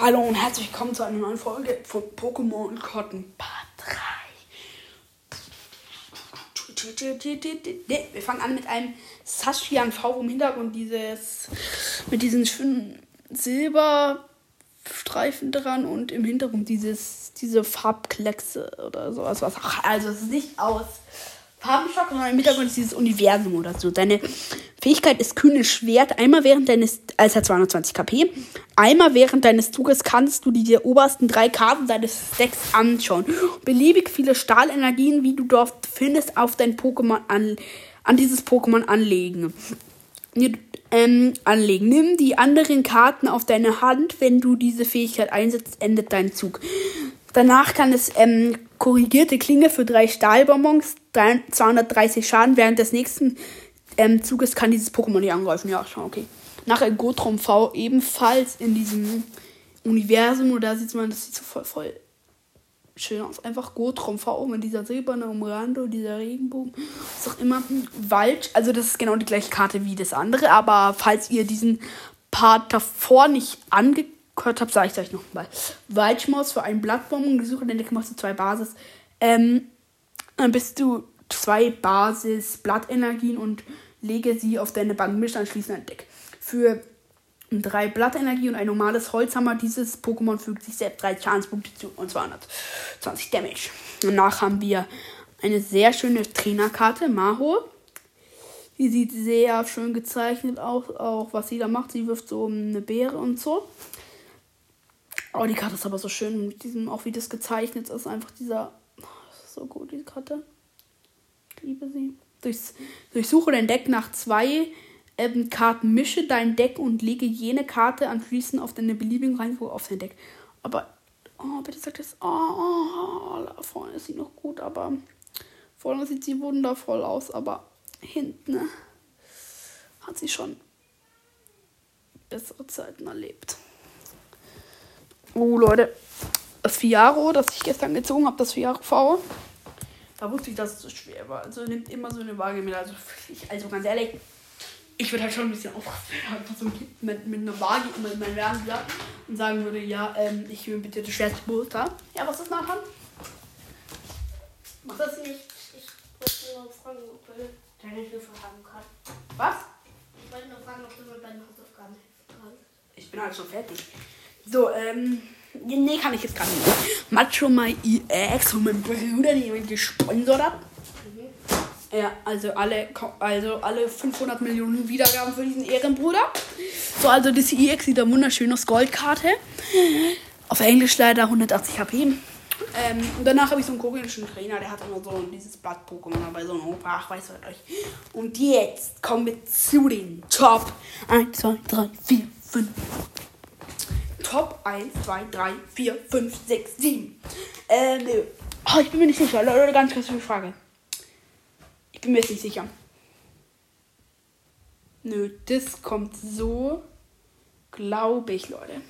Hallo und herzlich willkommen zu einer neuen Folge von Pokémon Cotton Part 3. Wir fangen an mit einem Sashian V im Hintergrund dieses mit diesen schönen Silberstreifen dran und im Hintergrund dieses diese Farbkleckse oder sowas was also es sieht aus Farbenschock, sondern im Hintergrund ist dieses Universum oder so. Deine Fähigkeit ist kühnes Schwert. Einmal während deines, also 220 KP, einmal während deines Zuges kannst du die obersten drei Karten deines Decks anschauen. Beliebig viele Stahlenergien, wie du dort findest, auf dein Pokémon an, an dieses Pokémon anlegen. Ähm, anlegen. Nimm die anderen Karten auf deine Hand. Wenn du diese Fähigkeit einsetzt, endet dein Zug. Danach kann es ähm, korrigierte Klinge für drei Stahlbonbons, 230 Schaden. Während des nächsten ähm, Zuges kann dieses Pokémon nicht angreifen. Ja, schon okay. Nachher Gotrom V ebenfalls in diesem Universum. Und da sieht man, das sieht so voll, voll schön aus. Einfach Gotrom V mit dieser silberne Umrandung, dieser Regenbogen. Was auch immer. Wald, also das ist genau die gleiche Karte wie das andere. Aber falls ihr diesen Part davor nicht angekündigt gehört habe, sage ich euch nochmal. Waldschmaus für einen Blattbomben. Suche den Deck machst du zwei Basis. Ähm, dann bist du zwei Basis Blattenergien und lege sie auf deine Bank. Misch anschließend ein Deck. Für drei Blattenergie und ein normales Holzhammer. Dieses Pokémon fügt sich selbst drei Schadenspunkte zu und 220 Damage. Danach haben wir eine sehr schöne Trainerkarte, Maho. Die sieht sehr schön gezeichnet aus, auch was sie da macht. Sie wirft so eine Beere und so. Oh, die Karte ist aber so schön mit diesem, auch wie das gezeichnet ist. Einfach dieser. Oh, so gut, die Karte. Ich liebe sie. Durchs, durchsuche dein Deck nach zwei ähm, Karten, mische dein Deck und lege jene Karte anschließend auf deine beliebigen Reihenfolge auf dein Deck. Aber, oh, bitte sag das. Oh, oh, da vorne ist sie noch gut, aber vorne sieht sie wundervoll aus, aber hinten ne, hat sie schon bessere Zeiten erlebt. Oh, Leute. Das Fiaro, das ich gestern gezogen habe, das Fiaro V. Da wusste ich, dass es so schwer war. Also nimmt immer so eine Waage mit. Also, ich, also ganz ehrlich, ich würde halt schon ein bisschen aufpassen, so mit, mit einer Waage immer in meinen Werden und sagen würde, ja, ähm, ich will bitte das schwerste Booster. Ja, was ist Nathan? Mach das nicht. Ich wollte nur fragen, ob du deine Hilfe haben kannst. Was? Ich wollte nur fragen, ob du mir bei den Hausaufgaben helfen kannst. Ich bin halt schon fertig. So, ähm. Nee, kann ich jetzt gar nicht. Macho My EX und mein Bruder, die mich gesponsert hat. Mhm. Ja, also alle, also alle 500 Millionen Wiedergaben für diesen Ehrenbruder. So, also das EX sieht da wunderschön aus Goldkarte. Auf Englisch leider 180 HP. Ähm, und danach habe ich so einen koreanischen Trainer, der hat immer so dieses Blatt-Pokémon dabei, so ein Opa, ach, weiß was euch. Und jetzt kommen wir zu den Top 1, 2, 3, 4, 5, Top 1, 2, 3, 4, 5, 6, 7. Äh, nö. Oh, ich bin mir nicht sicher. Leute, ganz kurz eine Frage. Ich bin mir jetzt nicht sicher. Nö, das kommt so. Glaube ich, Leute.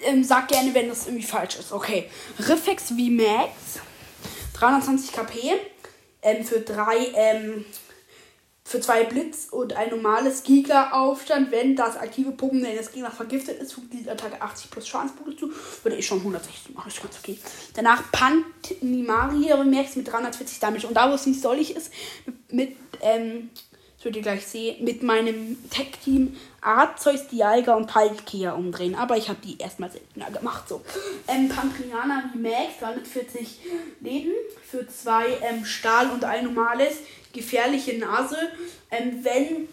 Ähm, sag gerne, wenn das irgendwie falsch ist. Okay. Riffex V-Max. 320 KP. Ähm, für drei ähm, für zwei Blitz und ein normales Giga-Aufstand, wenn das aktive Pokémon des Gegners vergiftet ist, fügt diese Attacke 80 plus Schadenspunkte zu. Würde ich schon 160 machen, ist ganz okay. Danach Pantimari merkst mit 340 Damage. Und da, wo es nicht sollig ist, mit, ähm, das werdet ihr gleich sehen, mit meinem Tech-Team Arzeus, Dialga und Palkia umdrehen. Aber ich habe die erstmal seltener gemacht. So. Ähm, Pankriana Max, 340 Leben für zwei ähm, Stahl und ein normales gefährliche Nase. Ähm, wenn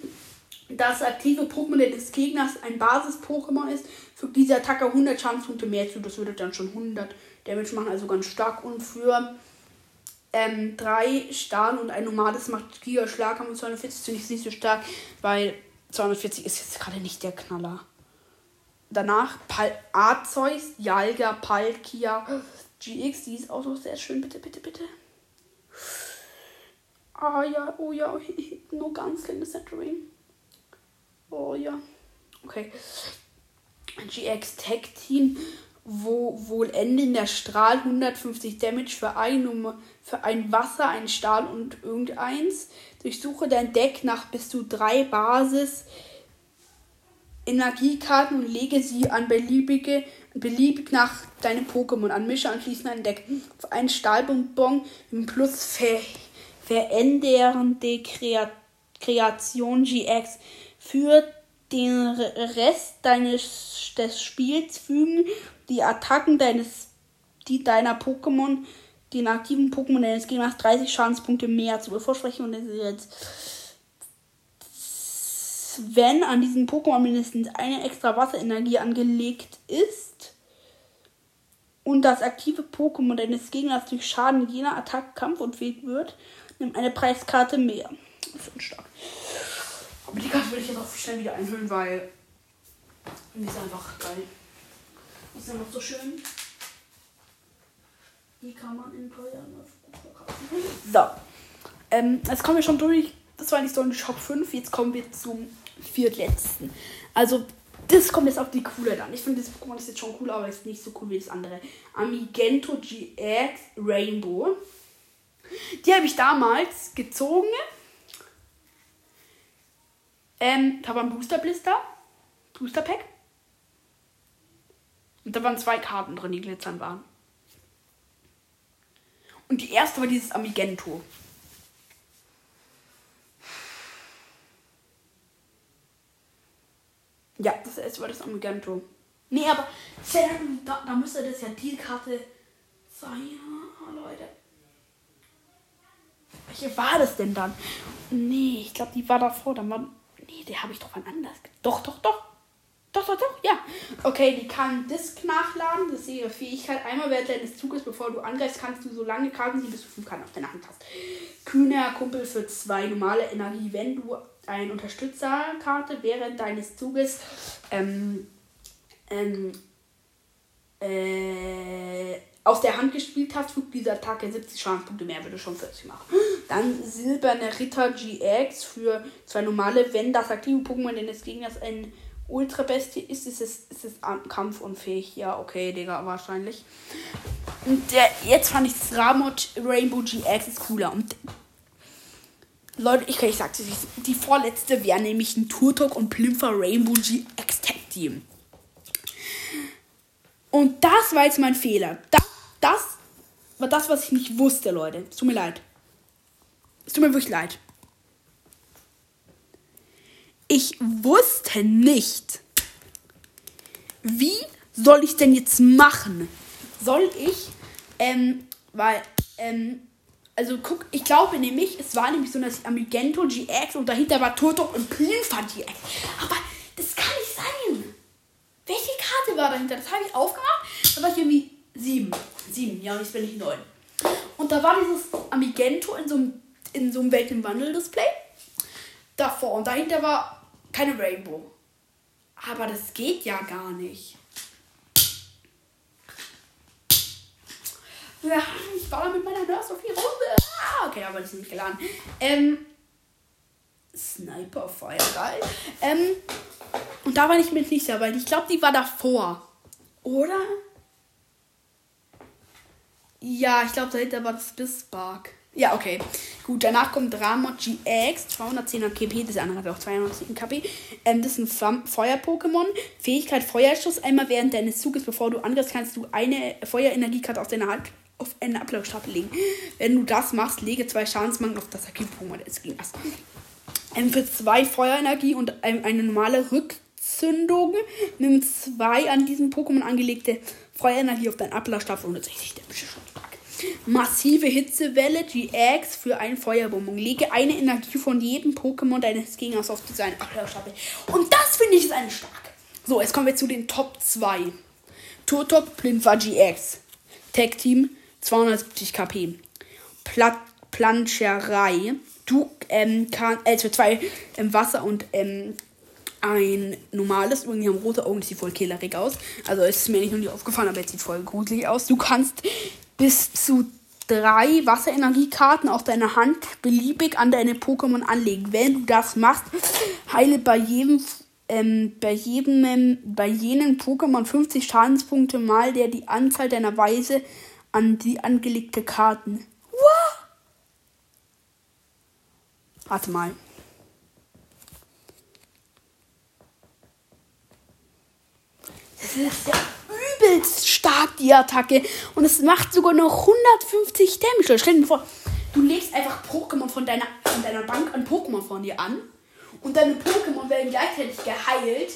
das aktive Pokémon des Gegners ein Basis-Pokémon ist, fügt diese Attacke 100 Schadenspunkte mehr zu. Das würde dann schon 100 Damage machen, also ganz stark. Und für ähm, drei Stahl und ein normales macht Giga Schlag haben wir 240 finde ich nicht so stark, weil 240 ist jetzt gerade nicht der Knaller. Danach Pal Arzeus, Jalga, Palkia, GX, die ist auch noch sehr schön. Bitte, bitte, bitte. Ah ja, oh ja, nur ganz kleine Centering. Oh ja. Okay. GX Tech Team, wo wohl Ende in der Strahl 150 Damage für ein, für ein Wasser, ein Stahl und irgendeins. Durchsuche dein Deck nach bis zu drei Basis Energiekarten und lege sie an beliebige, beliebig nach deinem Pokémon an. Mische anschließend ein Deck. Auf einen Stahlbonbon im Plus ver verändernde Kreat Kreation GX. Für den Rest deines des Spiels fügen die Attacken deines die deiner Pokémon den aktiven Pokémon deines Gegners 30 Schadenspunkte mehr zu. Bevor sprechen und das ist jetzt wenn an diesem Pokémon mindestens eine extra Wasserenergie angelegt ist und das aktive Pokémon deines Gegners durch Schaden jener Attacke kampfunfähig wird, nimmt eine Preiskarte mehr. Ist schon stark. Aber die Karte will ich jetzt auch schnell wieder einhüllen, weil die ist einfach geil. Die ist einfach so schön. Die kann man in teuren So. Ähm, jetzt kommen wir schon durch. Das war nicht so ein Shop 5. Jetzt kommen wir zum viertletzten. Also, das kommt jetzt auf die Coolheit an. Ich finde, das Pokémon ist jetzt schon cool, aber ist nicht so cool wie das andere. Amigento GX Rainbow. Die habe ich damals gezogen. Ähm, da war ein Booster Blister. Booster Pack. Und da waren zwei Karten drin, die glitzern waren. Und die erste war dieses Amigento. Ja, das erste war das Amigento. Nee, aber da, da müsste das ja die Karte sein, Leute. Welche war das denn dann? Nee, ich glaube, die war davor. Dann war. Nee, die habe ich doch wann anders. Doch, doch, doch. Doch, doch, doch, ja. Okay, die kann Disk nachladen. Das ist ihre Fähigkeit. Einmal während deines Zuges, bevor du angreifst, kannst du so lange Karten ziehen, bis du fünf Karten auf deiner Hand hast. Kühner Kumpel für zwei normale Energie. Wenn du eine Unterstützerkarte während deines Zuges ähm, ähm, äh, aus der Hand gespielt hast, fügt dieser Attacke 70 Schadenspunkte mehr, würde schon 40 machen. Dann Silberne Ritter GX für zwei normale, wenn das aktive Pokémon deines Gegners ein Ultra Bestie ist, ist es, ist es kampfunfähig. Ja, okay, Digga, wahrscheinlich. Und der, jetzt fand ich das Ramot Rainbow GX ist cooler. Und Leute, ich, ich sag's euch, die vorletzte wäre nämlich ein Turtok und Plimfer Rainbow GX Tag Team. Und das war jetzt mein Fehler. Das, das war das, was ich nicht wusste, Leute. Tut mir leid. Es tut mir wirklich leid. Ich wusste nicht, wie soll ich denn jetzt machen? Soll ich, ähm, weil, ähm, also guck, ich glaube nämlich, es war nämlich so, dass ich Amigento GX und dahinter war Turtok und Plinfa GX. Aber das kann nicht sein. Welche Karte war dahinter? Das habe ich aufgemacht. Da war ich irgendwie sieben. Sieben, ja, und jetzt bin ich neun. Und da war dieses Amigento in so einem, in so einem Welt im Wandel-Display. Davor. Und dahinter war keine Rainbow. Aber das geht ja gar nicht. Ja, ich war da mit meiner Nurse auf die Runde. Ah, okay, aber die sind nicht geladen. Ähm, Sniper Fire, geil. Ähm, und da war ich mir nicht weil ich glaube, die war davor. Oder? Ja, ich glaube, dahinter war das Bispark. Ja, okay. Gut, danach kommt Dramot GX, 210er KP, das andere hat auch 210 KP. Ähm, das ist ein Feuer-Pokémon. Fähigkeit Feuerschuss. Einmal während deines Zuges, bevor du angreifst, kannst du eine Feuerenergiekarte aus deiner Hand auf eine Ablaufstapel legen. Wenn du das machst, lege zwei Schadensmangel auf das Aktiv-Pokémon des Gegners. Ähm, für zwei Feuerenergie und eine normale Rückzündung nimm zwei an diesem Pokémon angelegte Feuerenergie auf deinen Ablaufstapel und 60 der Beschuss. Massive Hitzewelle GX für einen Feuerbonbon. Lege eine Energie von jedem Pokémon deines Gegners auf seine Abwehrstapel. Und das finde ich ist eine stark. So, jetzt kommen wir zu den Top 2. Turtok Plinfa GX. Tag Team 270 KP. Plat Planscherei. Du ähm, kannst, äh, für zwei ähm, Wasser und ähm, ein normales. Irgendwie haben rote Augen, sieht voll killerig aus. Also es ist mir nicht noch nie aufgefallen, aber es sieht voll gruselig aus. Du kannst bis zu drei Wasserenergiekarten auf deiner Hand beliebig an deine Pokémon anlegen. Wenn du das machst, heile bei jedem ähm, bei jedem bei jenen Pokémon 50 Schadenspunkte mal der die Anzahl deiner Weise an die angelegte Karten. What? Warte mal. ist ja übelst stark, die Attacke. Und es macht sogar noch 150 Damage. Stell dir vor, du legst einfach Pokémon von deiner, von deiner Bank an Pokémon von dir an. Und deine Pokémon werden gleichzeitig geheilt.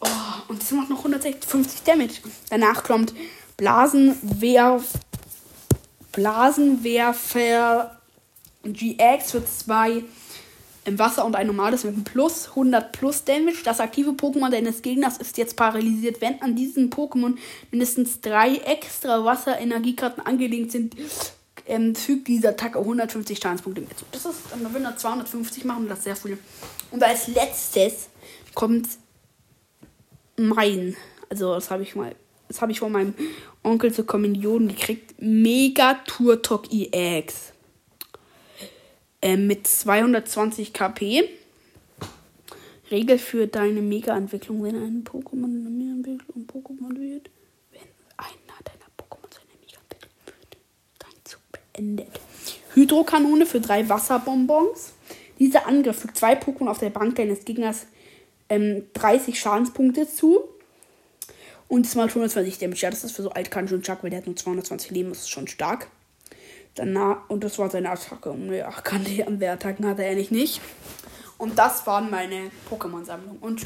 Oh, und das macht noch 150 Damage. Danach kommt Blasenwerf. Blasenwerfer GX für zwei im Wasser und ein normales mit einem Plus 100 Plus Damage. Das aktive Pokémon deines Gegners ist jetzt paralysiert. Wenn an diesem Pokémon mindestens drei extra Wasserenergiekarten angelegt sind, ähm, fügt diese Attacke 150 Schadenspunkte zu. Das ist, dann würden wir 250 machen, das ist sehr viel. Und als letztes kommt mein, also das habe ich mal, das habe ich von meinem Onkel zur Kommunion gekriegt, Mega Turtok EX. Ähm, mit 220 KP. Regel für deine Mega-Entwicklung, wenn ein Pokémon in der Mega-Entwicklung Pokémon wird, wenn einer deiner Pokémon seine Mega-Entwicklung wird, dein Zug beendet. Hydrokanone für drei Wasserbonbons. Dieser Angriff fügt zwei Pokémon auf der Bank deines Gegners ähm, 30 Schadenspunkte zu. Und es macht 120 Damage. Ja, das ist für so Altkanji und Chuck, weil der hat nur 220 Leben, das ist schon stark. Danach, und das war seine Attacke. Und ja, kann die andere Attacken hatte er eigentlich nicht. Und das waren meine Pokémon-Sammlung. Und tschüss.